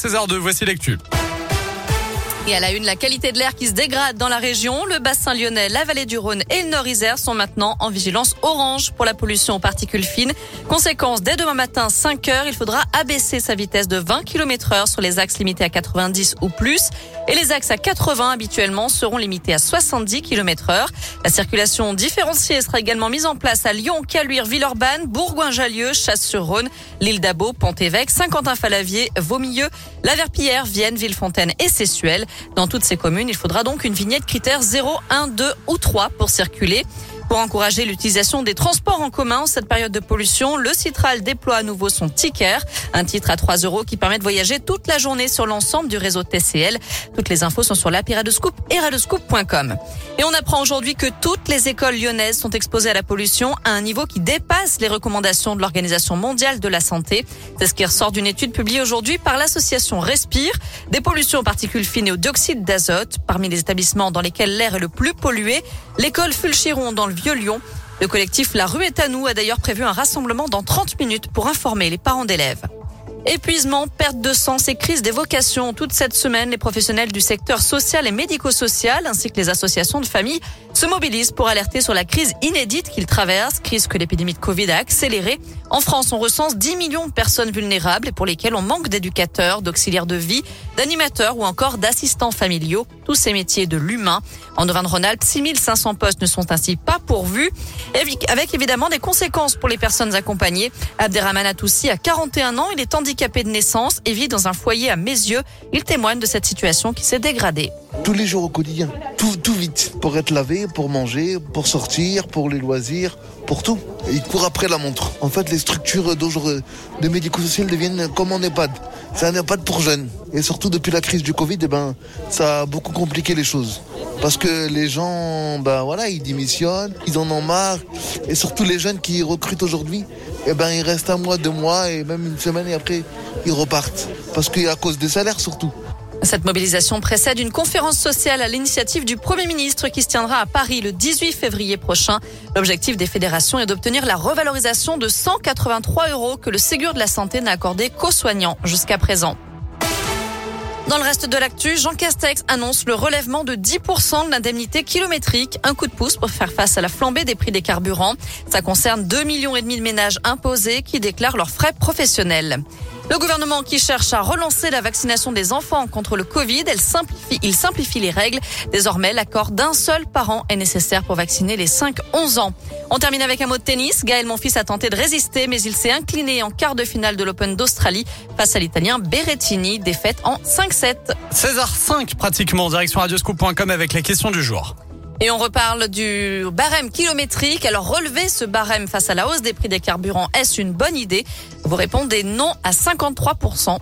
César 2, voici l'actu. Et à la une, la qualité de l'air qui se dégrade dans la région. Le bassin lyonnais, la vallée du Rhône et le Nord-Isère sont maintenant en vigilance orange pour la pollution aux particules fines. Conséquence, dès demain matin, 5 heures, il faudra abaisser sa vitesse de 20 km heure sur les axes limités à 90 ou plus. Et les axes à 80 habituellement seront limités à 70 km heure. La circulation différenciée sera également mise en place à Lyon, Caluire, Villeurbanne, Bourgoin-Jallieu, Chasse-sur-Rhône, l'île d'Abo, Pont-Évêque, Saint-Quentin-Falavier, Vaumieux, La Verpillière, Vienne, Villefontaine et Sessuel. Dans toutes ces communes, il faudra donc une vignette critère 0, 1, 2 ou 3 pour circuler. Pour encourager l'utilisation des transports en commun en cette période de pollution, le Citral déploie à nouveau son ticket, un titre à 3 euros qui permet de voyager toute la journée sur l'ensemble du réseau TCL. Toutes les infos sont sur l'appli Radescoop et radescoop.com. Et on apprend aujourd'hui que toutes les écoles lyonnaises sont exposées à la pollution à un niveau qui dépasse les recommandations de l'Organisation mondiale de la santé. C'est ce qui ressort d'une étude publiée aujourd'hui par l'association Respire. Des pollutions aux particules fines et au dioxyde d'azote. Parmi les établissements dans lesquels l'air est le plus pollué, l'école Fulchiron dans le Vieux-Lyon. Le collectif La Rue est à nous a d'ailleurs prévu un rassemblement dans 30 minutes pour informer les parents d'élèves. Épuisement, perte de sens et crise des vocations. Toute cette semaine, les professionnels du secteur social et médico-social ainsi que les associations de familles se mobilisent pour alerter sur la crise inédite qu'ils traversent, crise que l'épidémie de Covid a accélérée. En France, on recense 10 millions de personnes vulnérables et pour lesquelles on manque d'éducateurs, d'auxiliaires de vie, d'animateurs ou encore d'assistants familiaux. Tous ces métiers de l'humain. En Auvergne-Rhône-Alpes, 6500 postes ne sont ainsi pas pourvus, avec évidemment des conséquences pour les personnes accompagnées. Abderrahman Atoussi a 41 ans, il est handicapé de naissance et vit dans un foyer à mes yeux. Il témoigne de cette situation qui s'est dégradée. Tous les jours au quotidien, tout, tout vite, pour être lavé, pour manger, pour sortir, pour les loisirs, pour tout. il court après la montre. En fait, les structures de médico-social deviennent comme en EHPAD. C'est un EHPAD pour jeunes. Et surtout depuis la crise du Covid, eh ben, ça a beaucoup compliqué les choses. Parce que les gens, ben voilà, ils démissionnent, ils en ont marre. Et surtout les jeunes qui recrutent aujourd'hui, eh ben, ils restent un mois, deux mois et même une semaine et après, ils repartent. Parce qu'à cause des salaires surtout. Cette mobilisation précède une conférence sociale à l'initiative du Premier ministre qui se tiendra à Paris le 18 février prochain. L'objectif des fédérations est d'obtenir la revalorisation de 183 euros que le Ségur de la Santé n'a accordé qu'aux soignants jusqu'à présent. Dans le reste de l'actu, Jean Castex annonce le relèvement de 10% de l'indemnité kilométrique, un coup de pouce pour faire face à la flambée des prix des carburants. Ça concerne 2 millions de ménages imposés qui déclarent leurs frais professionnels. Le gouvernement qui cherche à relancer la vaccination des enfants contre le Covid, il simplifie les règles. Désormais, l'accord d'un seul parent est nécessaire pour vacciner les 5-11 ans. On termine avec un mot de tennis. Gaël Monfils a tenté de résister, mais il s'est incliné en quart de finale de l'Open d'Australie face à l'Italien Berrettini, défaite en 5-7. César 5 pratiquement, direction radioscoop.com avec la question du jour. Et on reparle du barème kilométrique. Alors relever ce barème face à la hausse des prix des carburants, est-ce une bonne idée? Vous répondez non à 53%.